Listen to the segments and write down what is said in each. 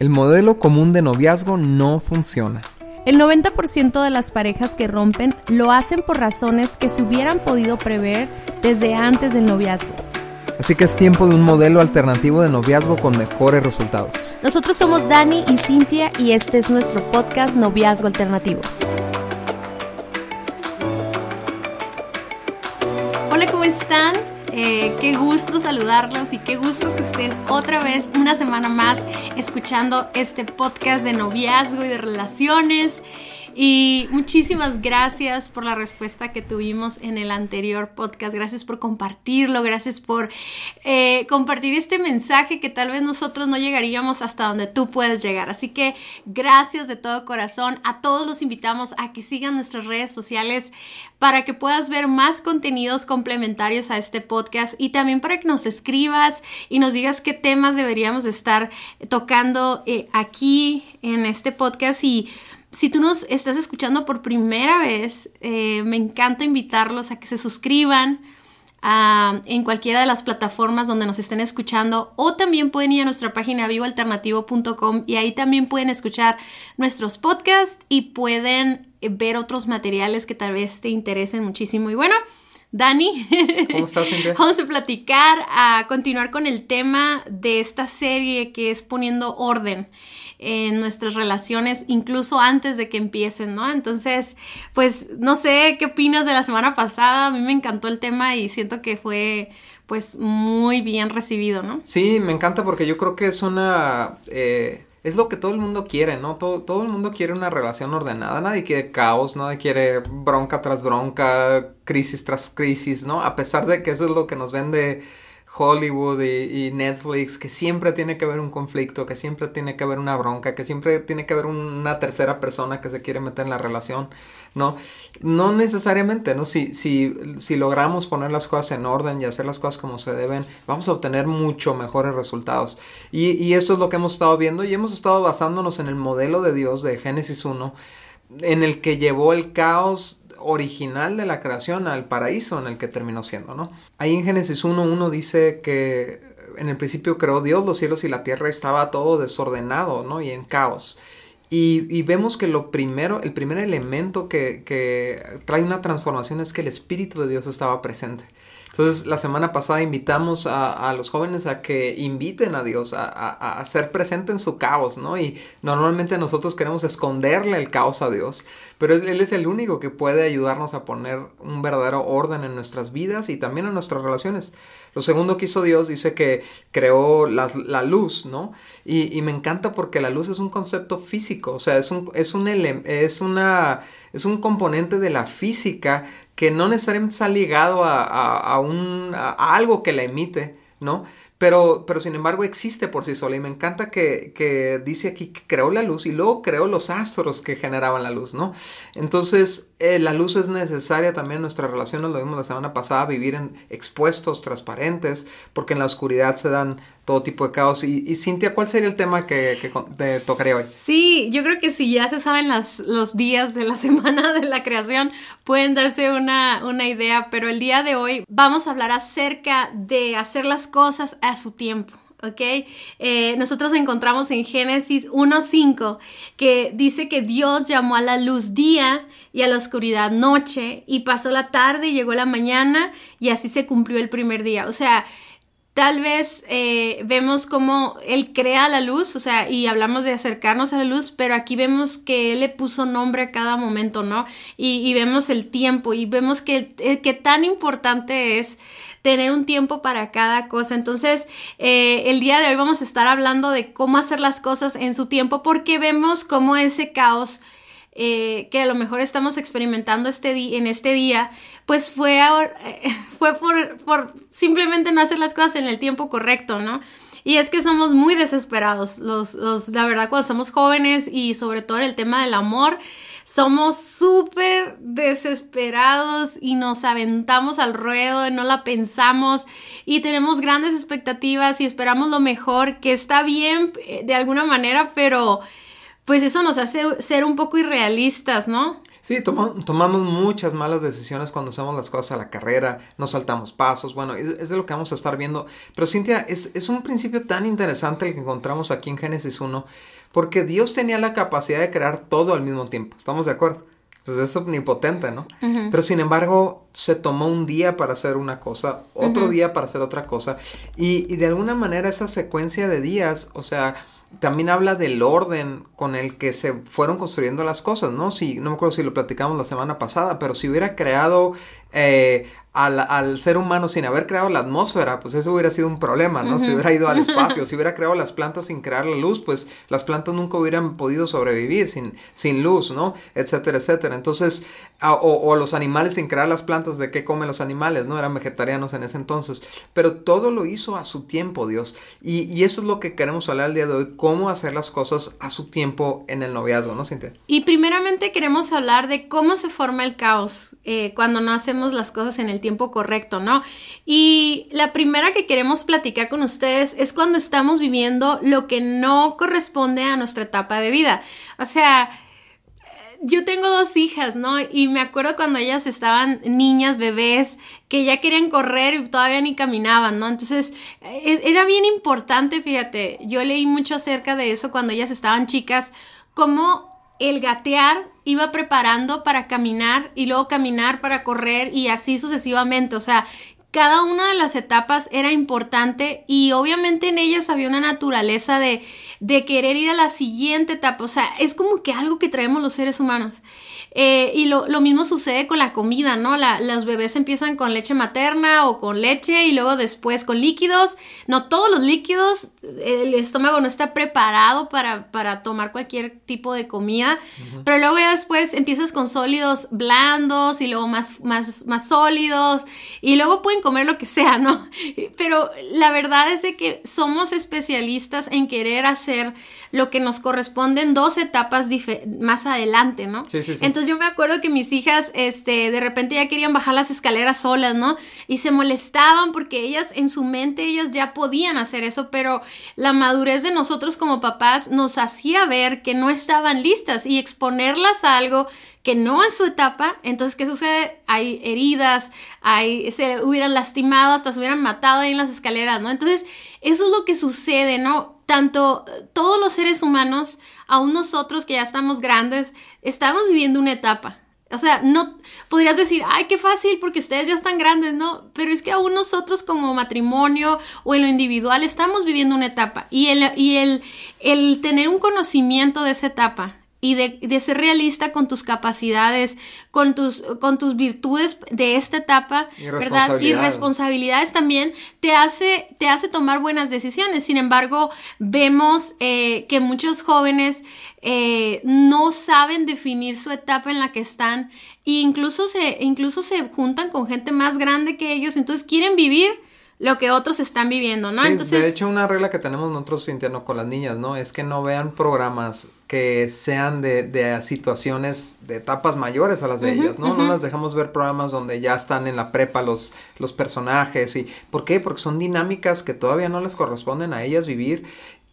El modelo común de noviazgo no funciona. El 90% de las parejas que rompen lo hacen por razones que se hubieran podido prever desde antes del noviazgo. Así que es tiempo de un modelo alternativo de noviazgo con mejores resultados. Nosotros somos Dani y Cintia y este es nuestro podcast Noviazgo Alternativo. Hola, ¿cómo están? Eh, qué gusto saludarlos y qué gusto que estén otra vez una semana más escuchando este podcast de noviazgo y de relaciones. Y muchísimas gracias por la respuesta que tuvimos en el anterior podcast. Gracias por compartirlo, gracias por eh, compartir este mensaje que tal vez nosotros no llegaríamos hasta donde tú puedes llegar. Así que gracias de todo corazón. A todos los invitamos a que sigan nuestras redes sociales para que puedas ver más contenidos complementarios a este podcast y también para que nos escribas y nos digas qué temas deberíamos estar tocando eh, aquí en este podcast y si tú nos estás escuchando por primera vez, eh, me encanta invitarlos a que se suscriban en cualquiera de las plataformas donde nos estén escuchando o también pueden ir a nuestra página vivoalternativo.com y ahí también pueden escuchar nuestros podcasts y pueden ver otros materiales que tal vez te interesen muchísimo. Y bueno, Dani, ¿cómo estás? Vamos a platicar, a continuar con el tema de esta serie que es poniendo orden en nuestras relaciones incluso antes de que empiecen, ¿no? Entonces, pues no sé qué opinas de la semana pasada, a mí me encantó el tema y siento que fue pues muy bien recibido, ¿no? Sí, me encanta porque yo creo que es una... Eh, es lo que todo el mundo quiere, ¿no? Todo, todo el mundo quiere una relación ordenada, nadie quiere caos, nadie quiere bronca tras bronca, crisis tras crisis, ¿no? A pesar de que eso es lo que nos vende Hollywood y, Netflix, que siempre tiene que haber un conflicto, que siempre tiene que haber una bronca, que siempre tiene que haber una tercera persona que se quiere meter en la relación, ¿no? No necesariamente, ¿no? Si, si, si logramos poner las cosas en orden y hacer las cosas como se deben, vamos a obtener mucho mejores resultados. Y, y eso es lo que hemos estado viendo y hemos estado basándonos en el modelo de Dios de Génesis 1, en el que llevó el caos original de la creación al paraíso en el que terminó siendo, ¿no? Ahí en Génesis 1.1 dice que en el principio creó Dios los cielos y la tierra estaba todo desordenado, ¿no? Y en caos. Y, vemos que lo primero, el primer elemento que, que trae una transformación es que el Espíritu de Dios estaba presente. Entonces, la semana pasada invitamos a, los jóvenes a que inviten a Dios, a, ser presente en su caos, ¿no? Y normalmente nosotros queremos esconderle el caos a Dios, pero Él es el único que puede ayudarnos a poner un verdadero orden en nuestras vidas y también en nuestras relaciones. Lo segundo que hizo Dios dice que creó la, luz, ¿no? Y, me encanta porque la luz es un concepto físico, o sea, es un, es un, es una, es un componente de la física que no necesariamente está ligado a, a, un, a algo que la emite, ¿no? Pero, pero sin embargo existe por sí sola y me encanta que, que, dice aquí que creó la luz y luego creó los astros que generaban la luz, ¿no? Entonces eh, la luz es necesaria también en nuestras relaciones, lo vimos la semana pasada, vivir en expuestos, transparentes, porque en la oscuridad se dan todo tipo de caos. Y, Cintia, ¿cuál sería el tema que, te tocaría hoy? Sí, yo creo que si ya se saben los días de la semana de la creación, pueden darse una, una idea, pero el día de hoy vamos a hablar acerca de hacer las cosas a su tiempo. ¿ok? Eh, nosotros encontramos en Génesis 1.5 que dice que Dios llamó a la luz día y a la oscuridad noche y pasó la tarde y llegó la mañana y así se cumplió el primer día. O sea, Tal vez eh, vemos cómo él crea la luz, o sea, y hablamos de acercarnos a la luz, pero aquí vemos que él le puso nombre a cada momento, ¿no? Y, vemos el tiempo y vemos que, eh, que, tan importante es tener un tiempo para cada cosa. Entonces, eh, el día de hoy vamos a estar hablando de cómo hacer las cosas en su tiempo porque vemos cómo ese caos que a lo mejor estamos experimentando este en este día, pues fue, fue por, por simplemente no hacer las cosas en el tiempo correcto, ¿no? Y es que somos muy desesperados, los, los, la verdad, cuando somos jóvenes y sobre todo en el tema del amor, somos súper desesperados y nos aventamos al ruedo, y no la pensamos y tenemos grandes expectativas y esperamos lo mejor, que está bien eh, de alguna manera, pero pues eso nos hace ser un poco irrealistas, ¿no? Sí, tomamos muchas malas decisiones cuando hacemos las cosas a la carrera, nos saltamos pasos, bueno, es, de lo que vamos a estar viendo. Pero Cintia, es, es, un principio tan interesante el que encontramos aquí en Génesis 1, porque Dios tenía la capacidad de crear todo al mismo tiempo, ¿estamos de acuerdo? Pues es omnipotente, ¿no? Pero sin embargo, se tomó un día para hacer una cosa, otro día para hacer otra cosa, y, y de alguna manera esa secuencia de días, o sea, también habla del orden con el que se fueron construyendo las cosas, ¿no? Si, no me acuerdo si lo platicamos la semana pasada, pero si hubiera creado eh, al, ser humano sin haber creado la atmósfera, pues eso hubiera sido un problema, ¿no? Si hubiera ido al espacio, si hubiera creado las plantas sin crear la luz, pues las plantas nunca hubieran podido sobrevivir sin, sin luz, ¿no? Etcétera, etcétera. Entonces, o, los animales sin crear las plantas, ¿de qué comen los animales? ¿No? Eran vegetarianos en ese entonces. Pero todo lo hizo a su tiempo, Dios. Y, y eso es lo que queremos hablar el día de hoy, cómo hacer las cosas a su tiempo en el noviazgo, ¿no, Cintia? Y primeramente queremos hablar de cómo se forma el caos eh, cuando no hacemos las cosas en el tiempo correcto, ¿no? Y la primera que queremos platicar con ustedes es cuando estamos viviendo lo que no corresponde a nuestra etapa de vida. O sea, yo tengo dos hijas, ¿no? Y me acuerdo cuando ellas estaban niñas, bebés, que ya querían correr y todavía ni caminaban, ¿no? Entonces, era bien importante, fíjate, yo leí mucho acerca de eso cuando ellas estaban chicas, cómo el gatear iba preparando para caminar y luego caminar para correr y así sucesivamente. O sea, cada una de las etapas era importante y obviamente en ellas había una naturaleza de, de querer ir a la siguiente etapa. O sea, es como que algo que traemos los seres humanos. Eh, y lo, mismo sucede con la comida, ¿no? los bebés empiezan con leche materna o con leche y luego después con líquidos. No todos los líquidos, el estómago no está preparado para, para tomar cualquier tipo de comida, pero luego ya después empiezas con sólidos blandos y luego más, más, más sólidos y luego pueden comer lo que sea, ¿no? Pero la verdad es de que somos especialistas en querer hacer lo que nos corresponde en dos etapas más adelante, ¿no? Sí, sí, sí. Entonces yo me acuerdo que mis hijas, este, de repente ya querían bajar las escaleras solas, ¿no? Y se molestaban porque ellas, en su mente, ellas ya podían hacer eso, pero la madurez de nosotros como papás nos hacía ver que no estaban listas y exponerlas a algo que no es su etapa, entonces, ¿qué sucede? Hay heridas, hay, se hubieran lastimado, hasta se hubieran matado ahí en las escaleras, ¿no? Entonces, eso es lo que sucede, ¿no? Tanto todos los seres humanos, aún nosotros que ya estamos grandes, estamos viviendo una etapa. O sea, no podrías decir, ay, qué fácil porque ustedes ya están grandes, ¿no? Pero es que aún nosotros como matrimonio o en lo individual estamos viviendo una etapa y el, y el, el tener un conocimiento de esa etapa y de, ser realista con tus capacidades, con tus, con tus virtudes de esta etapa, ¿verdad? Y responsabilidades también, te hace, te hace tomar buenas decisiones. Sin embargo, vemos eh, que muchos jóvenes eh, no saben definir su etapa en la que están e incluso se, incluso se juntan con gente más grande que ellos, entonces quieren vivir lo que otros están viviendo, ¿no? Entonces... De hecho, una regla que tenemos nosotros, interno con las niñas, ¿no? Es que no vean programas que sean de, de situaciones, de etapas mayores a las de ellas, ¿no? No las dejamos ver programas donde ya están en la prepa los, los personajes y... ¿Por qué? Porque son dinámicas que todavía no les corresponden a ellas vivir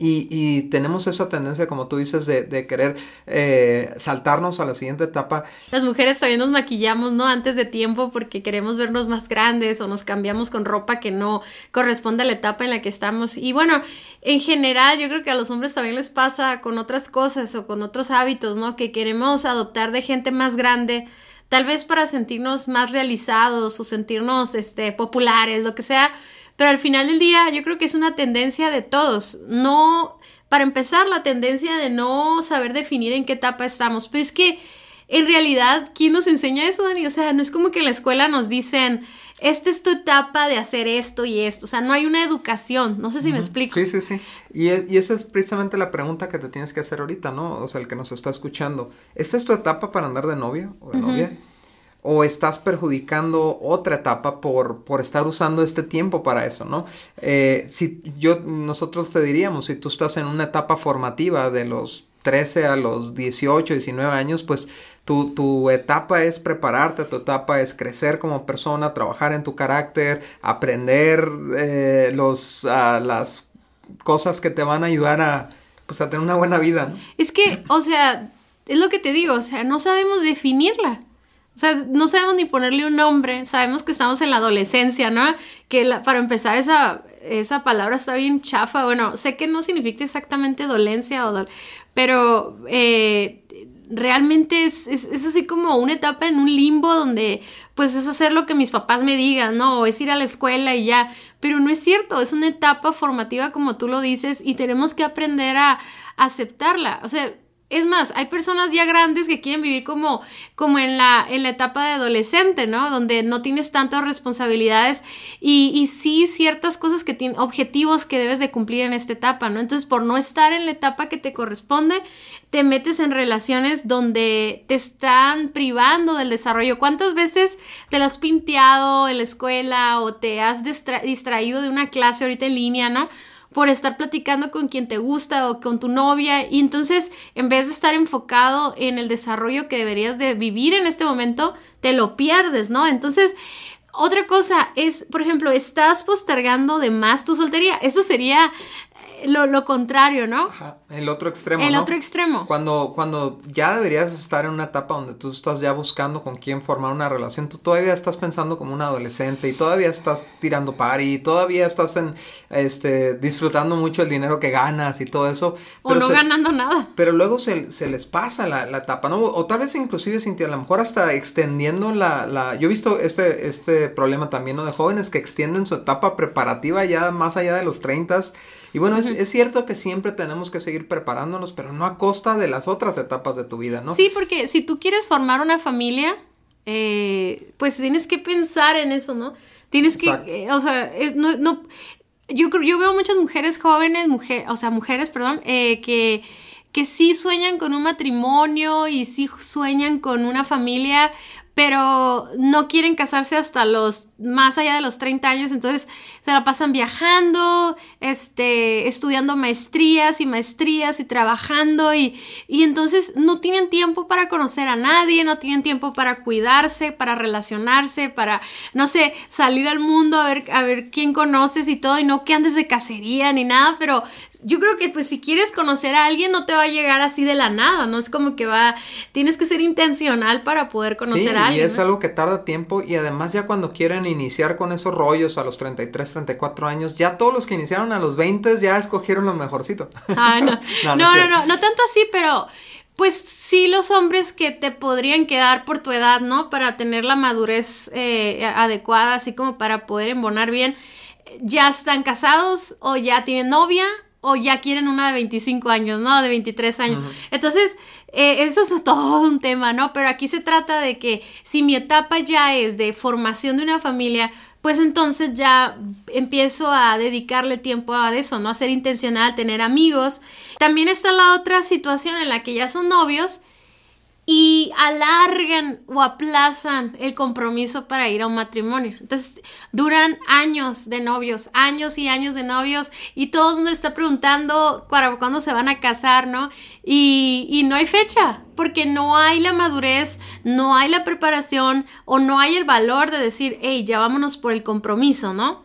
y, tenemos esa tendencia, como tú dices, de, querer eh, saltarnos a la siguiente etapa. Las mujeres también nos maquillamos, ¿no? Antes de tiempo porque queremos vernos más grandes o nos cambiamos con ropa que no corresponde a la etapa en la que estamos. Y bueno, en general yo creo que a los hombres también les pasa con otras cosas o con otros hábitos, ¿no? Que queremos adoptar de gente más grande tal vez para sentirnos más realizados o sentirnos este populares, lo que sea, pero al final del día yo creo que es una tendencia de todos. No, para empezar, la tendencia de no saber definir en qué etapa estamos. Pero es que en realidad, ¿quién nos enseña eso, Dani? O sea, no es como que en la escuela nos dicen, esta es tu etapa de hacer esto y esto. O sea, no hay una educación. No sé si me explico. Sí, sí, sí. Y, y, esa es precisamente la pregunta que te tienes que hacer ahorita, ¿no? O sea, el que nos está escuchando. ¿Esta es tu etapa para andar de novio o de novia? O estás perjudicando otra etapa por, por estar usando este tiempo para eso, ¿no? Eh, si yo, nosotros te diríamos, si tú estás en una etapa formativa de los 13 a los 18, 19 años, pues tu, tu, etapa es prepararte, tu etapa es crecer como persona, trabajar en tu carácter, aprender eh, los, las cosas que te van a ayudar a, pues, a tener una buena vida. Es que, o sea, es lo que te digo, o sea, no sabemos definirla. Sea, no sabemos ni ponerle un nombre, sabemos que estamos en la adolescencia, ¿no? Que para empezar esa, esa palabra está bien chafa, bueno, sé que no significa exactamente dolencia o pero eh, realmente es, es, así como una etapa en un limbo donde pues es hacer lo que mis papás me digan, ¿no? O es ir a la escuela y ya, pero no es cierto, es una etapa formativa como tú lo dices y tenemos que aprender a aceptarla, o sea, es más, hay personas ya grandes que quieren vivir como, como en, la, en la etapa de adolescente, ¿no? Donde no tienes tantas responsabilidades y, y sí ciertas cosas que tienen, objetivos que debes de cumplir en esta etapa, ¿no? Entonces, por no estar en la etapa que te corresponde, te metes en relaciones donde te están privando del desarrollo. ¿Cuántas veces te lo has pinteado en la escuela o te has distraído de una clase ahorita en línea, ¿no? Por estar platicando con quien te gusta o con tu novia y entonces en vez de estar enfocado en el desarrollo que deberías de vivir en este momento, te lo pierdes, ¿no? Entonces, otra cosa es, por ejemplo, estás postergando de más tu soltería. Eso sería lo, contrario, ¿no? Ajá, el otro extremo. El otro extremo. Cuando, cuando ya deberías estar en una etapa donde tú estás ya buscando con quién formar una relación, tú todavía estás pensando como un adolescente y todavía estás tirando party y todavía estás en, este, disfrutando mucho el dinero que ganas y todo eso. O no ganando nada. Pero luego se, les pasa la, etapa, ¿no? O tal vez inclusive, Cintia, a lo mejor hasta extendiendo la, la... Yo he visto este, este problema también, ¿no? De jóvenes que extienden su etapa preparativa ya más allá de los 30 y bueno, es, cierto que siempre tenemos que seguir preparándonos, pero no a costa de las otras etapas de tu vida, ¿no? Sí, porque si tú quieres formar una familia, eh, pues tienes que pensar en eso, ¿no? Tienes que, eh, o sea, no, no, yo, yo veo muchas mujeres jóvenes, mujer, o sea, mujeres, perdón, eh, que, que sí sueñan con un matrimonio y sí sueñan con una familia, pero no quieren casarse hasta los más allá de los 30 años, entonces se la pasan viajando, este, estudiando maestrías y maestrías y trabajando y, y entonces no tienen tiempo para conocer a nadie, no tienen tiempo para cuidarse, para relacionarse, para, no sé, salir al mundo a ver, a ver quién conoces y todo, y no que andes de cacería ni nada, pero yo creo que pues si quieres conocer a alguien no te va a llegar así de la nada, no es como que va, tienes que ser intencional para poder conocer a alguien. Y es algo que tarda tiempo y además ya cuando quieren iniciar con esos rollos a los 33, 34 años, ya todos los que iniciaron a los 20 ya escogieron lo mejorcito. Ah, no. no, no, no, no, no, tanto así, pero pues sí los hombres que te podrían quedar por tu edad, ¿no? Para tener la madurez eh, adecuada, así como para poder embonar bien, ya están casados o ya tienen novia o ya quieren una de 25 años, ¿no? De 23 años. Entonces, eh, eso es todo un tema, ¿no? Pero aquí se trata de que si mi etapa ya es de formación de una familia, pues entonces ya empiezo a dedicarle tiempo a eso, ¿no? A ser intencional, tener amigos. También está la otra situación en la que ya son novios y alargan o aplazan el compromiso para ir a un matrimonio. Entonces, duran años de novios, años y años de novios y todo el mundo está preguntando para cuándo se van a casar, ¿no? Y, y no hay fecha, porque no hay la madurez, no hay la preparación o no hay el valor de decir, hey, ya vámonos por el compromiso, ¿no?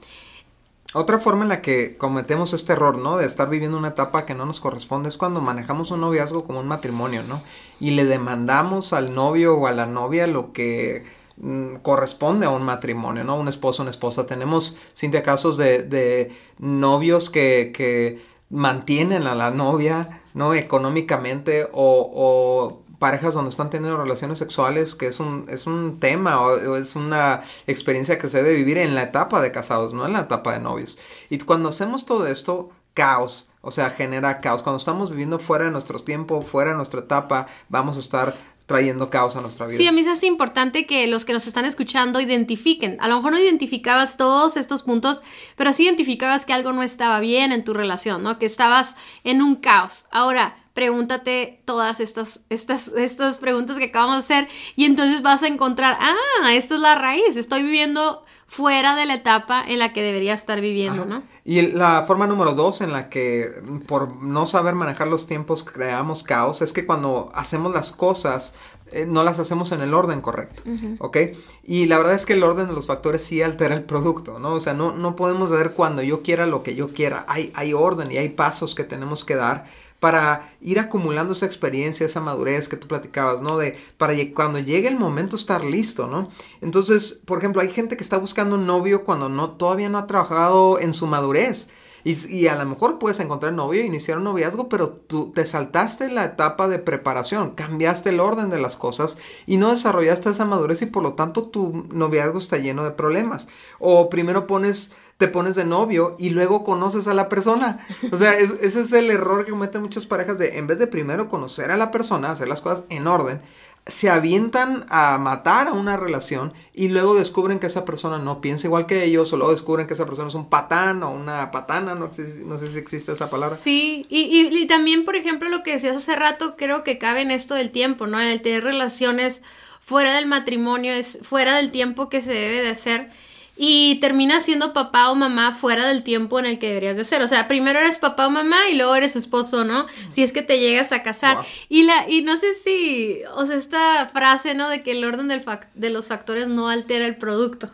Otra forma en la que cometemos este error, ¿no? De estar viviendo una etapa que no nos corresponde es cuando manejamos un noviazgo como un matrimonio, ¿no? Y le demandamos al novio o a la novia lo que mm, corresponde a un matrimonio, ¿no? Un esposo, una esposa. Tenemos, Cintia, casos de, de novios que, que mantienen a la novia, ¿no? Económicamente o parejas donde están teniendo relaciones sexuales, que es un, es un tema o, es una experiencia que se debe vivir en la etapa de casados, no en la etapa de novios. Y cuando hacemos todo esto, caos, o sea, genera caos. Cuando estamos viviendo fuera de nuestro tiempo, fuera de nuestra etapa, vamos a estar trayendo caos a nuestra vida. Sí, a mí es importante que los que nos están escuchando identifiquen. A lo mejor no identificabas todos estos puntos, pero sí identificabas que algo no estaba bien en tu relación, ¿no? Que estabas en un caos. Ahora, pregúntate todas estas, estas, estas preguntas que acabamos de hacer y entonces vas a encontrar, ah, esta es la raíz, estoy viviendo fuera de la etapa en la que debería estar viviendo, ¿no? Y la forma número dos en la que por no saber manejar los tiempos creamos caos es que cuando hacemos las cosas eh, no las hacemos en el orden correcto, ¿ok? Y la verdad es que el orden de los factores sí altera el producto, ¿no? O sea, no, no podemos ver cuando yo quiera lo que yo quiera, hay, hay orden y hay pasos que tenemos que dar para ir acumulando esa experiencia, esa madurez que tú platicabas, ¿no? De para cuando llegue el momento estar listo, ¿no? Entonces, por ejemplo, hay gente que está buscando un novio cuando no todavía no ha trabajado en su madurez. Y, a lo mejor puedes encontrar novio iniciar un noviazgo, pero tú te saltaste la etapa de preparación, cambiaste el orden de las cosas y no desarrollaste esa madurez y por lo tanto tu noviazgo está lleno de problemas. O primero pones te pones de novio y luego conoces a la persona. O sea, ese es el error que cometen muchas parejas de en vez de primero conocer a la persona, hacer las cosas en orden, se avientan a matar a una relación y luego descubren que esa persona no piensa igual que ellos o luego descubren que esa persona es un patán o una patana, no, no sé si existe esa palabra. Sí, y, y, también, por ejemplo, lo que decías hace rato, creo que cabe en esto del tiempo, ¿no? En el tener relaciones fuera del matrimonio, es fuera del tiempo que se debe de hacer y terminas siendo papá o mamá fuera del tiempo en el que deberías de ser. O sea, primero eres papá o mamá y luego eres esposo, ¿no? Si es que te llegas a casar. Y la y no sé si, o sea, esta frase, ¿no? De que el orden del de los factores no altera el producto.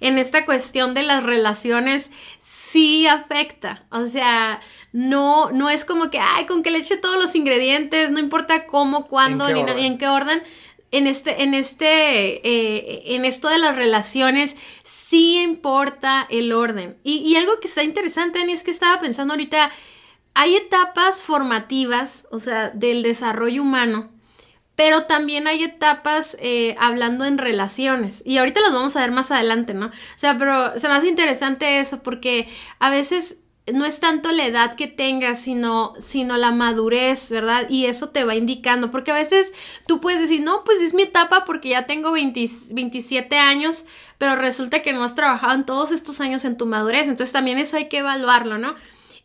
En esta cuestión de las relaciones sí afecta. O sea, no, no es como que, ay, con que le eche todos los ingredientes, no importa cómo, cuándo, ni, ni en qué orden en este, en este, eh, en esto de las relaciones, sí importa el orden. Y, algo que está interesante, Dani, es que estaba pensando ahorita, hay etapas formativas, o sea, del desarrollo humano, pero también hay etapas eh, hablando en relaciones. Y ahorita las vamos a ver más adelante, ¿no? O sea, pero se me hace interesante eso porque a veces no es tanto la edad que tengas, sino, sino la madurez, ¿verdad? Y eso te va indicando, porque a veces tú puedes decir, no, pues es mi etapa porque ya tengo 27 años, pero resulta que no has trabajado en todos estos años en tu madurez, entonces también eso hay que evaluarlo, ¿no?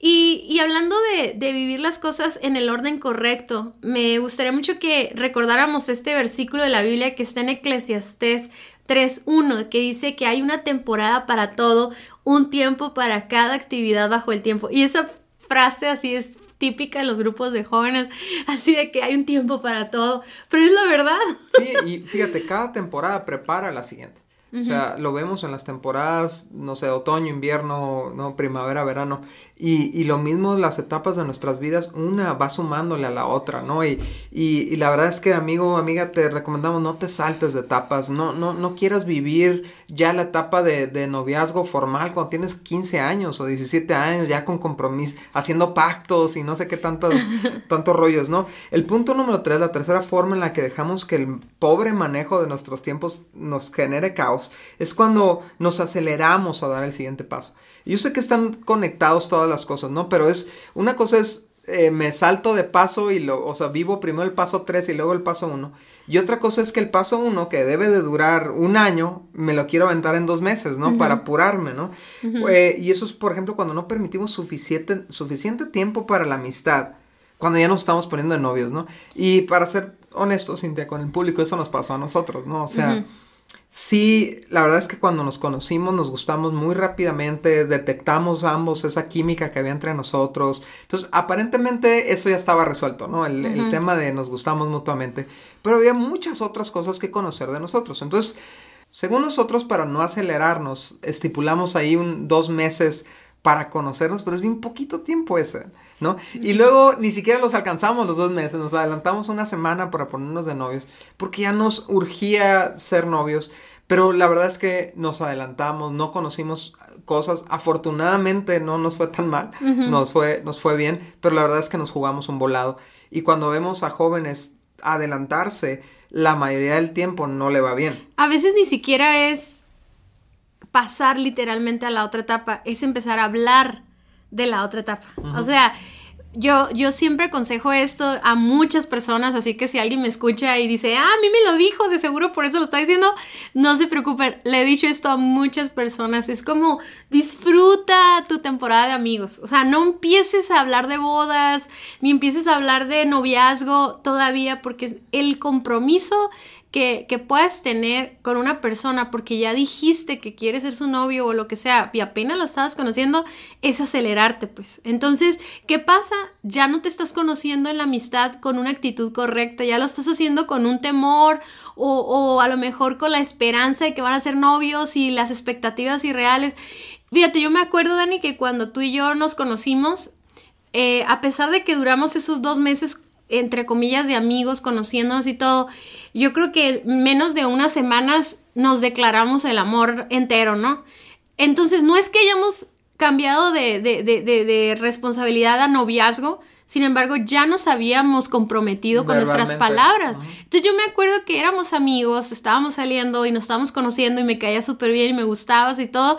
Y, y hablando de, de, vivir las cosas en el orden correcto, me gustaría mucho que recordáramos este versículo de la Biblia que está en Eclesiastés 3.1, que dice que hay una temporada para todo, un tiempo para cada actividad bajo el tiempo. Y esa frase así es típica en los grupos de jóvenes, así de que hay un tiempo para todo, pero es la verdad. Sí, y fíjate, cada temporada prepara la siguiente. O sea, lo vemos en las temporadas, no sé, otoño, invierno, no, primavera, verano. Y, y, lo mismo las etapas de nuestras vidas, una va sumándole a la otra, ¿no? Y, y, la verdad es que, amigo, amiga, te recomendamos no te saltes de etapas, no, no, no quieras vivir ya la etapa de, de noviazgo formal cuando tienes 15 años o 17 años, ya con compromiso, haciendo pactos y no sé qué tantos, tantos rollos, ¿no? El punto número 3, la tercera forma en la que dejamos que el pobre manejo de nuestros tiempos nos genere caos, es cuando nos aceleramos a dar el siguiente paso. Yo sé que están conectados todas las cosas, ¿no? Pero es, una cosa es, eh, me salto de paso y lo, o sea, vivo primero el paso 3 y luego el paso 1. Y otra cosa es que el paso 1, que debe de durar un año, me lo quiero aventar en dos meses, ¿no? Para apurarme, ¿no? Eh, y eso es, por ejemplo, cuando no permitimos suficiente, suficiente tiempo para la amistad, cuando ya nos estamos poniendo de novios, ¿no? Y para ser honestos, Cintia, con el público, eso nos pasó a nosotros, ¿no? O sea... Sí, la verdad es que cuando nos conocimos nos gustamos muy rápidamente, detectamos ambos esa química que había entre nosotros. Entonces, aparentemente eso ya estaba resuelto, ¿no? El, tema de nos gustamos mutuamente. Pero había muchas otras cosas que conocer de nosotros. Entonces, según nosotros, para no acelerarnos, estipulamos ahí un, dos meses para conocernos, pero es bien poquito tiempo ese. ¿No? Y luego ni siquiera los alcanzamos los dos meses, nos adelantamos una semana para ponernos de novios, porque ya nos urgía ser novios, pero la verdad es que nos adelantamos, no conocimos cosas, afortunadamente no nos fue tan mal, nos, fue, nos fue bien, pero la verdad es que nos jugamos un volado. Y cuando vemos a jóvenes adelantarse, la mayoría del tiempo no le va bien. A veces ni siquiera es pasar literalmente a la otra etapa, es empezar a hablar de la otra etapa. O sea, yo, yo siempre aconsejo esto a muchas personas, así que si alguien me escucha y dice, ah, a mí me lo dijo, de seguro por eso lo está diciendo, no se preocupen, le he dicho esto a muchas personas, es como disfruta tu temporada de amigos, o sea, no empieces a hablar de bodas, ni empieces a hablar de noviazgo todavía, porque el compromiso que, que, puedas tener con una persona porque ya dijiste que quieres ser su novio o lo que sea y apenas la estabas conociendo, es acelerarte, pues. Entonces, ¿qué pasa? Ya no te estás conociendo en la amistad con una actitud correcta, ya lo estás haciendo con un temor o, o a lo mejor con la esperanza de que van a ser novios y las expectativas irreales. Fíjate, yo me acuerdo, Dani, que cuando tú y yo nos conocimos, eh, a pesar de que duramos esos dos meses entre comillas, de amigos, conociéndonos y todo, yo creo que menos de unas semanas nos declaramos el amor entero, ¿no? Entonces, no es que hayamos cambiado de, de, de, de responsabilidad a noviazgo, sin embargo, ya nos habíamos comprometido con nuestras palabras. Entonces yo me acuerdo que éramos amigos, estábamos saliendo y nos estábamos conociendo y me caía súper bien y me gustabas y todo,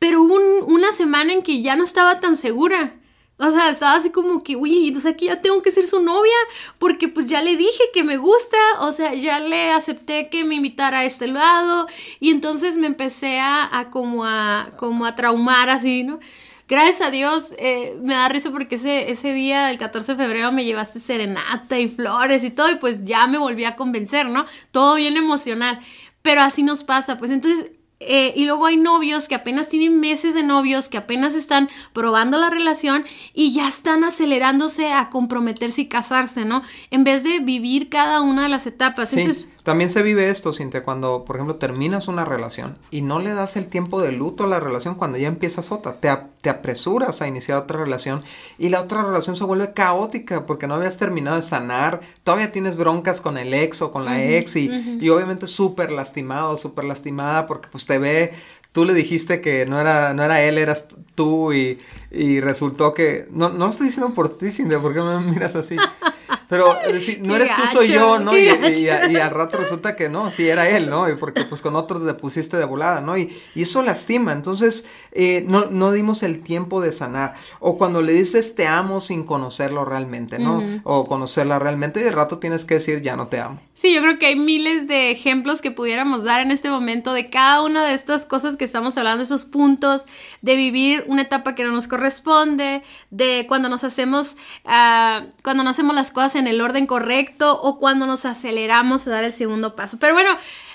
pero hubo una semana en que ya no estaba tan segura. O sea, estaba así como que, uy, entonces aquí ya tengo que ser su novia, porque pues ya le dije que me gusta, o sea, ya le acepté que me invitara a este lado, y entonces me empecé a, como a como a traumar así, ¿no? Gracias a Dios, eh, me da risa porque ese, ese día, el 14 de febrero, me llevaste serenata y flores y todo, y pues ya me volví a convencer, ¿no? Todo bien emocional. Pero así nos pasa, pues entonces eh, y luego hay novios que apenas tienen meses de novios, que apenas están probando la relación y ya están acelerándose a comprometerse y casarse, ¿no? En vez de vivir cada una de las etapas. Entonces, también se vive esto, Cintia, cuando, por ejemplo, terminas una relación y no le das el tiempo de luto a la relación cuando ya empiezas otra. Te, te apresuras a iniciar otra relación y la otra relación se vuelve caótica porque no habías terminado de sanar. Todavía tienes broncas con el ex o con la ex y, y obviamente súper lastimado, súper lastimada porque pues te ve tú le dijiste que no era, no era él, eras tú y, y resultó que... No, no lo estoy diciendo por ti, Cintia, ¿por qué me miras así? Pero no eres tú, soy yo, ¿no? Y, al rato resulta que no, sí era él, ¿no? Y porque pues con otro te pusiste de volada, ¿no? Y, eso lastima. Entonces, eh, no, no dimos el tiempo de sanar. O cuando le dices te amo sin conocerlo realmente, ¿no? O conocerla realmente y de rato tienes que decir ya no te amo. Sí, yo creo que hay miles de ejemplos que pudiéramos dar en este momento de cada una de estas cosas que estamos hablando, esos puntos de vivir una etapa que no nos corresponde, de cuando nos hacemos, uh, cuando no hacemos las cosas en el orden correcto o cuando nos aceleramos a dar el segundo paso. Pero bueno,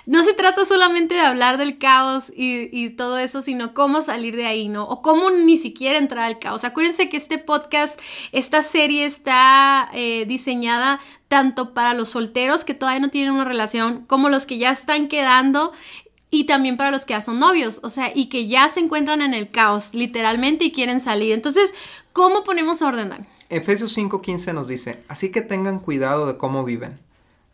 no se trata solamente de hablar del caos y, todo eso, sino cómo salir de ahí, ¿no? O cómo ni siquiera entrar al caos. Acuérdense que este podcast, esta serie está eh, diseñada tanto para los solteros que todavía no tienen una relación, como los que ya están quedando y también para los que ya son novios, o sea, y que ya se encuentran en el caos, literalmente, y quieren salir. Entonces, ¿cómo ponemos orden, Dan? Efesios 5:15 nos dice, así que tengan cuidado de cómo viven.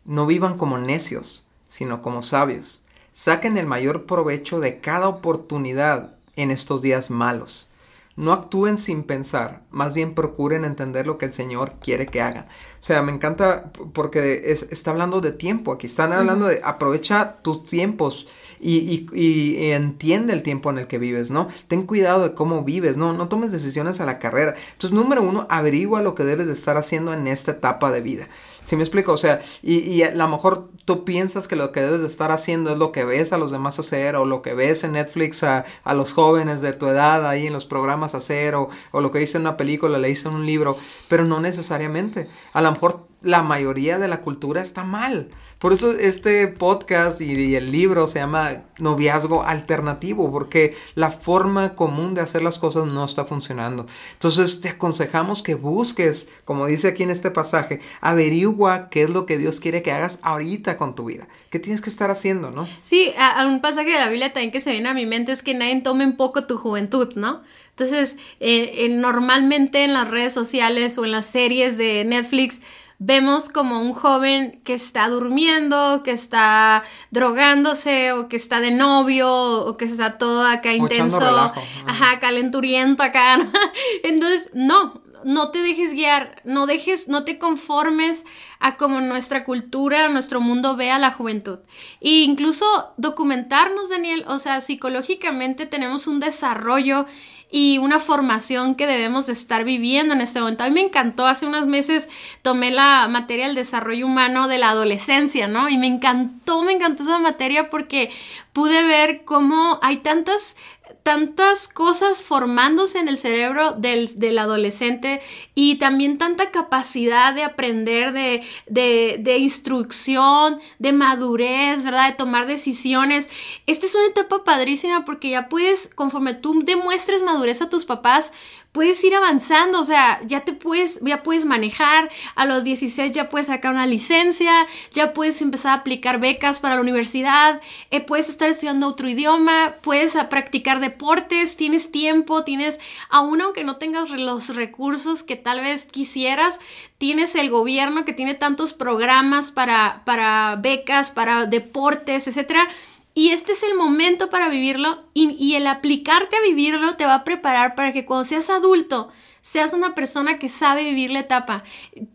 No vivan como necios, sino como sabios. Saquen el mayor provecho de cada oportunidad en estos días malos. No actúen sin pensar, más bien procuren entender lo que el Señor quiere que hagan. O sea, me encanta porque está hablando de tiempo aquí, están hablando de aprovecha tus tiempos y, y, entiende el tiempo en el que vives, ¿no? Ten cuidado de cómo vives, ¿no? No tomes decisiones a la carrera. Entonces, número uno, averigua lo que debes de estar haciendo en esta etapa de vida. ¿Sí me explico? O sea, y, y, a lo mejor tú piensas que lo que debes de estar haciendo es lo que ves a los demás hacer o lo que ves en Netflix a, a los jóvenes de tu edad ahí en los programas hacer o, o lo que viste en una película, leíste en un libro, pero no necesariamente. A lo mejor la mayoría de la cultura está mal. Por eso este podcast y, el libro se llama Noviazgo Alternativo, porque la forma común de hacer las cosas no está funcionando. Entonces te aconsejamos que busques, como dice aquí en este pasaje, averigua qué es lo que Dios quiere que hagas ahorita con tu vida. ¿Qué tienes que estar haciendo, no? Sí, a, un pasaje de la Biblia también que se viene a mi mente es que nadie tome en poco tu juventud, ¿no? Entonces, eh, normalmente en las redes sociales o en las series de Netflix, vemos como un joven que está durmiendo, que está drogándose o que está de novio o que está todo acá intenso, ajá, calenturiento acá. Entonces, no, no te dejes guiar, no dejes, no te conformes a como nuestra cultura, nuestro mundo ve a la juventud. E incluso documentarnos, Daniel, o sea, psicológicamente tenemos un desarrollo y una formación que debemos de estar viviendo en este momento. A mí me encantó, hace unos meses tomé la materia del desarrollo humano de la adolescencia, ¿no? Y me encantó, me encantó esa materia porque pude ver cómo hay tantas tantas cosas formándose en el cerebro del, adolescente y también tanta capacidad de aprender, de, de, instrucción, de madurez, ¿verdad? De tomar decisiones. Esta es una etapa padrísima porque ya puedes, conforme tú demuestres madurez a tus papás, puedes ir avanzando, o sea, ya te puedes, ya puedes manejar, a los 16 ya puedes sacar una licencia, ya puedes empezar a aplicar becas para la universidad, eh, puedes estar estudiando otro idioma, puedes practicar deportes, tienes tiempo, tienes, aún aunque no tengas los recursos que tal vez quisieras, tienes el gobierno que tiene tantos programas para, para becas, para deportes, etcétera y este es el momento para vivirlo y, y, el aplicarte a vivirlo te va a preparar para que cuando seas adulto seas una persona que sabe vivir la etapa.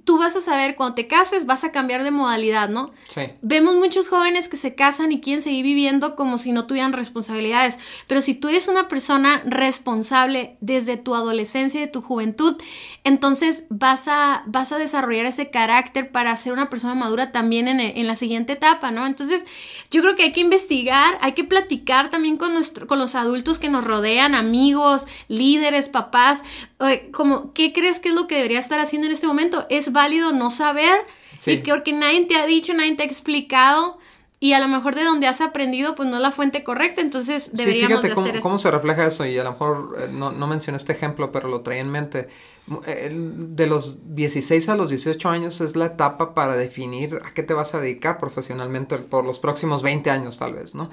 Tú vas a saber, cuando te cases, vas a cambiar de modalidad, ¿no? Sí. Vemos muchos jóvenes que se casan y quieren seguir viviendo como si no tuvieran responsabilidades, pero si tú eres una persona responsable desde tu adolescencia y de tu juventud, entonces vas a, vas a desarrollar ese carácter para ser una persona madura también en, en la siguiente etapa, ¿no? Entonces, yo creo que hay que investigar, hay que platicar también con, nuestro, con los adultos que nos rodean, amigos, líderes, papás, como, ¿qué crees que es lo que debería estar haciendo en este momento? Es válido no saber y que porque nadie te ha dicho, nadie te ha explicado y a lo mejor de donde has aprendido pues no es la fuente correcta, entonces deberíamos sí, fíjate cómo, hacer cómo se refleja eso y a lo mejor eh, no, no mencioné este ejemplo, pero lo traía en mente. De los 16 a los 18 años es la etapa para definir a qué te vas a dedicar profesionalmente por los próximos 20 años tal vez, ¿no?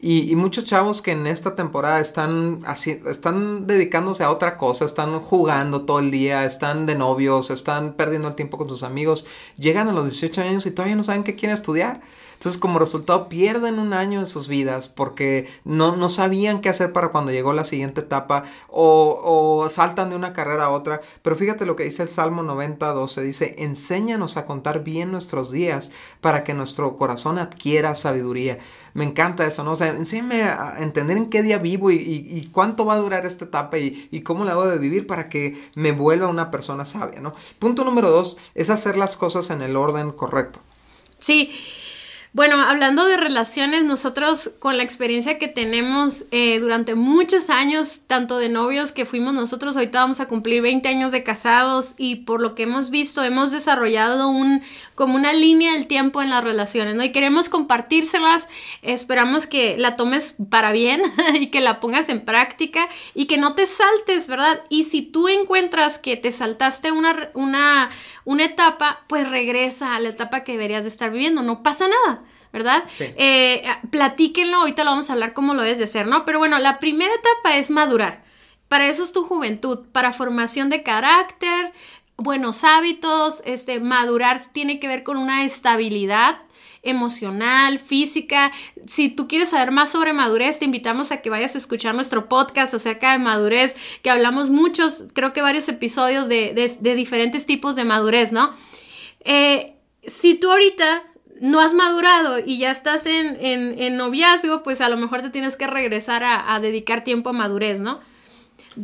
Y, y muchos chavos que en esta temporada están, así, están dedicándose a otra cosa, están jugando todo el día, están de novios, están perdiendo el tiempo con sus amigos, llegan a los 18 años y todavía no saben qué quieren estudiar. Entonces, como resultado, pierden un año en sus vidas porque no, no sabían qué hacer para cuando llegó la siguiente etapa o, o, saltan de una carrera a otra. Pero fíjate lo que dice el Salmo 90, 12. Dice, enséñanos a contar bien nuestros días para que nuestro corazón adquiera sabiduría. Me encanta eso, ¿no? O sea, enséñame a entender en qué día vivo y, y, cuánto va a durar esta etapa y, y, cómo la debo de vivir para que me vuelva una persona sabia, ¿no? Punto número dos es hacer las cosas en el orden correcto. Sí. Bueno, hablando de relaciones, nosotros con la experiencia que tenemos eh, durante muchos años, tanto de novios que fuimos nosotros, ahorita vamos a cumplir 20 años de casados y por lo que hemos visto, hemos desarrollado un, como una línea del tiempo en las relaciones, ¿no? Y queremos compartírselas, esperamos que la tomes para bien y que la pongas en práctica y que no te saltes, ¿verdad? Y si tú encuentras que te saltaste una, una, una etapa, pues regresa a la etapa que deberías de estar viviendo, no pasa nada. ¿Verdad? Sí. Eh, platíquenlo, ahorita lo vamos a hablar cómo lo debes de hacer, ¿no? Pero bueno, la primera etapa es madurar. Para eso es tu juventud, para formación de carácter, buenos hábitos, este, madurar tiene que ver con una estabilidad emocional, física. Si tú quieres saber más sobre madurez, te invitamos a que vayas a escuchar nuestro podcast acerca de madurez, que hablamos muchos, creo que varios episodios de, de, de diferentes tipos de madurez, ¿no? Eh, si tú ahorita no has madurado y ya estás en, en, en, noviazgo, pues a lo mejor te tienes que regresar a, a dedicar tiempo a madurez, ¿no?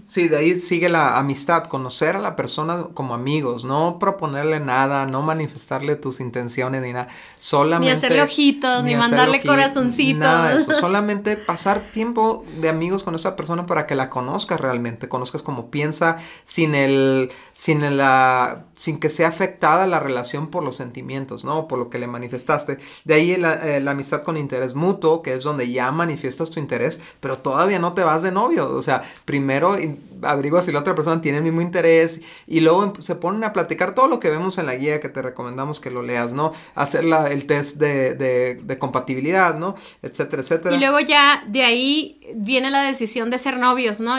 Sí, de ahí sigue la amistad, conocer a la persona como amigos, no proponerle nada, no manifestarle tus intenciones ni nada, solamente... Ni hacerle ojitos, ni, ni mandarle corazoncitos. Nada de eso, solamente pasar tiempo de amigos con esa persona para que la conozcas realmente, conozcas cómo piensa, sin el, sin la, sin que sea afectada la relación por los sentimientos, ¿no? Por lo que le manifestaste. De ahí la, eh, la amistad con interés mutuo, que es donde ya manifiestas tu interés, pero todavía no te vas de novio, o sea, primero averigua si la otra persona tiene el mismo interés y luego se ponen a platicar todo lo que vemos en la guía que te recomendamos que lo leas, ¿no? Hacer el test de, de, compatibilidad, ¿no? Etcétera, etcétera. Y luego ya de ahí viene la decisión de ser novios, ¿no?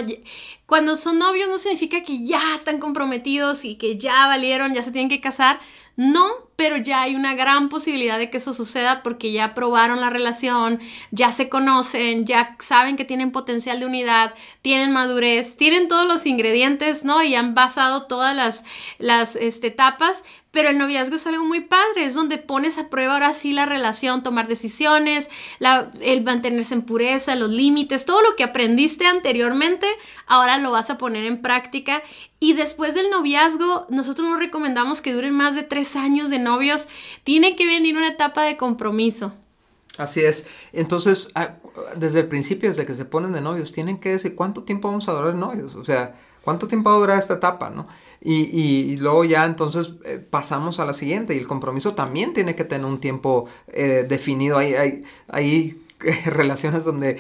Cuando son novios no significa que ya están comprometidos y que ya valieron, ya se tienen que casar. No, pero ya hay una gran posibilidad de que eso suceda porque ya probaron la relación, ya se conocen, ya saben que tienen potencial de unidad, tienen madurez, tienen todos los ingredientes, ¿no? Y han basado todas las, las este, etapas, pero el noviazgo es algo muy padre, es donde pones a prueba ahora sí la relación, tomar decisiones, el mantenerse en pureza, los límites, todo lo que aprendiste anteriormente, ahora lo vas a poner en práctica. Y después del noviazgo, nosotros no recomendamos que duren más de tres años de novios, tiene que venir una etapa de compromiso. Así es. Entonces, desde el principio, desde que se ponen de novios, tienen que decir cuánto tiempo vamos a durar novios. O sea, cuánto tiempo va a durar esta etapa, ¿no? Y, y, y luego ya entonces eh, pasamos a la siguiente y el compromiso también tiene que tener un tiempo eh, definido. Ahí, ahí, ahí relaciones donde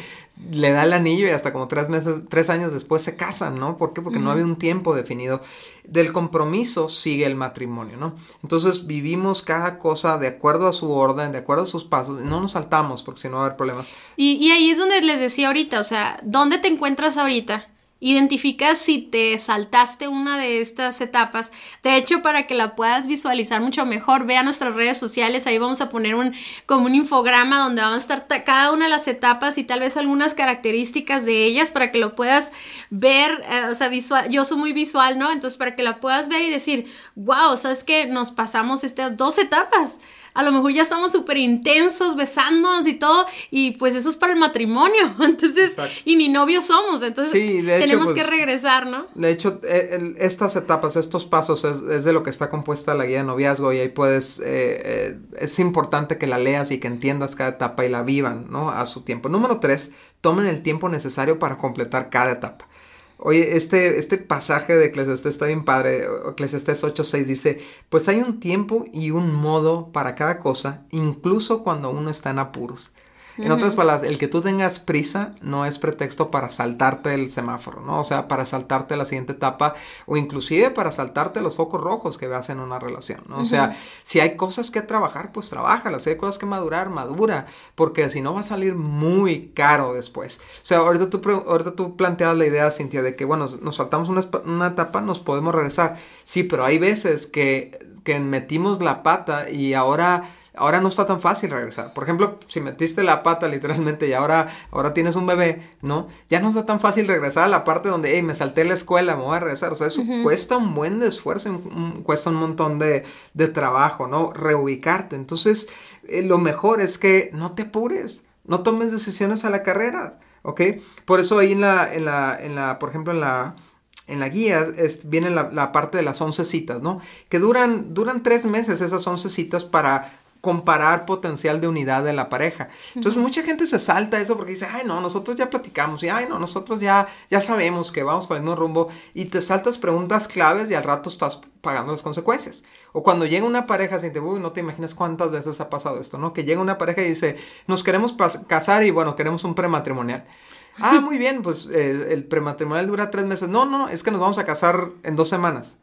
le da el anillo y hasta como tres meses, tres años después se casan, ¿no? ¿Por qué? Porque no había un tiempo definido. Del compromiso sigue el matrimonio, ¿no? Entonces vivimos cada cosa de acuerdo a su orden, de acuerdo a sus pasos, no nos saltamos porque si no va a haber problemas. Y, y ahí es donde les decía ahorita, o sea, ¿dónde te encuentras ahorita? Identifica si te saltaste una de estas etapas. De hecho, para que la puedas visualizar mucho mejor, ve a nuestras redes sociales. Ahí vamos a poner un como un infograma donde van a estar cada una de las etapas y tal vez algunas características de ellas para que lo puedas ver. Eh, o sea, visual. Yo soy muy visual, ¿no? Entonces, para que la puedas ver y decir, wow, sabes que nos pasamos estas dos etapas a lo mejor ya estamos súper intensos, besándonos y todo, y pues eso es para el matrimonio, entonces, y ni novios somos, entonces tenemos que pues, regresar, ¿no? De hecho, e, estas etapas, estos pasos es, de lo que está compuesta la guía de noviazgo y ahí puedes, eh, eh, es importante que la leas y que entiendas cada etapa y la vivan, ¿no? A su tiempo. Número tres, tomen el tiempo necesario para completar cada etapa. Oye, este, este pasaje de Eclesiastés está bien padre. Eclesiastés 8.6 dice, pues hay un tiempo y un modo para cada cosa, incluso cuando uno está en apuros. En otras palabras, el que tú tengas prisa no es pretexto para saltarte el semáforo, ¿no? O sea, para saltarte la siguiente etapa o inclusive para saltarte los focos rojos que veas en una relación, ¿no? O sea, si hay cosas que trabajar, pues trabájalas. Si hay cosas que madurar, madura, porque si no va a salir muy caro después. O sea, ahorita tú, ahorita tú planteas la idea, Cintia, de que, bueno, nos saltamos una, una etapa, nos podemos regresar. Sí, pero hay veces que, que metimos la pata y ahora ahora no está tan fácil regresar. Por ejemplo, si metiste la pata literalmente y ahora, ahora tienes un bebé, ¿no? Ya no está tan fácil regresar a la parte donde, hey, me salté la escuela, me voy a regresar. O sea, eso cuesta un buen de esfuerzo, cuesta un montón de, de trabajo, ¿no? Reubicarte. Entonces, eh, lo mejor es que no te apures, no tomes decisiones a la carrera, ¿ok? Por eso ahí en la, en la, en la por ejemplo, en la en la guía es, viene la, la, parte de las 11 citas, ¿no? Que duran, duran tres meses esas 11 citas para comparar potencial de unidad de la pareja. Entonces mucha gente se salta eso porque dice, ay no, nosotros ya platicamos y ay no, nosotros ya, ya sabemos que vamos por el mismo rumbo y te saltas preguntas claves y al rato estás pagando las consecuencias. O cuando llega una pareja, te uy, no te imaginas cuántas veces ha pasado esto, ¿no? Que llega una pareja y dice, nos queremos casar y bueno, queremos un prematrimonial. Ah, muy bien, pues eh, el prematrimonial dura tres meses. No, no, es que nos vamos a casar en dos semanas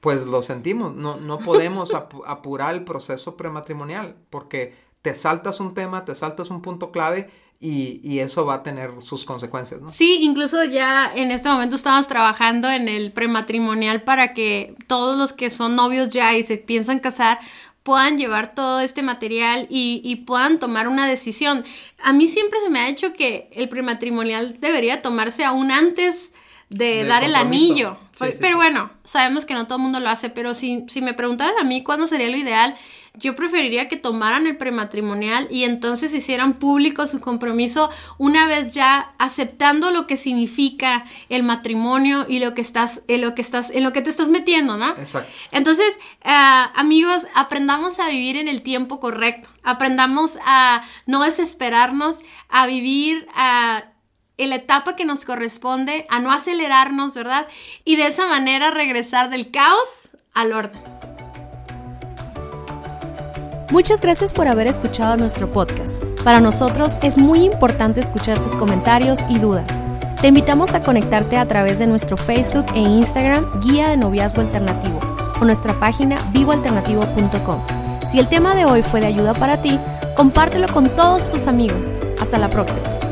pues lo sentimos, no, no podemos apurar el proceso prematrimonial porque te saltas un tema, te saltas un punto clave y, y, eso va a tener sus consecuencias, ¿no? Sí, incluso ya en este momento estamos trabajando en el prematrimonial para que todos los que son novios ya y se piensan casar puedan llevar todo este material y, y puedan tomar una decisión. A mí siempre se me ha hecho que el prematrimonial debería tomarse aún antes de, dar el anillo. pero bueno, sabemos que no todo el mundo lo hace, pero si, si me preguntaran a mí cuándo sería lo ideal, yo preferiría que tomaran el prematrimonial y entonces hicieran público su compromiso una vez ya aceptando lo que significa el matrimonio y lo que estás, en lo que estás, en lo que te estás metiendo, ¿no? Exacto. Entonces, ah, amigos, aprendamos a vivir en el tiempo correcto. Aprendamos a no desesperarnos, a vivir a la etapa que nos corresponde, a no acelerarnos, ¿verdad? Y de esa manera regresar del caos al orden. Muchas gracias por haber escuchado nuestro podcast. Para nosotros es muy importante escuchar tus comentarios y dudas. Te invitamos a conectarte a través de nuestro Facebook e Instagram Guía de Noviazgo Alternativo o nuestra página vivoalternativo.com. Si el tema de hoy fue de ayuda para ti, compártelo con todos tus amigos. Hasta la próxima.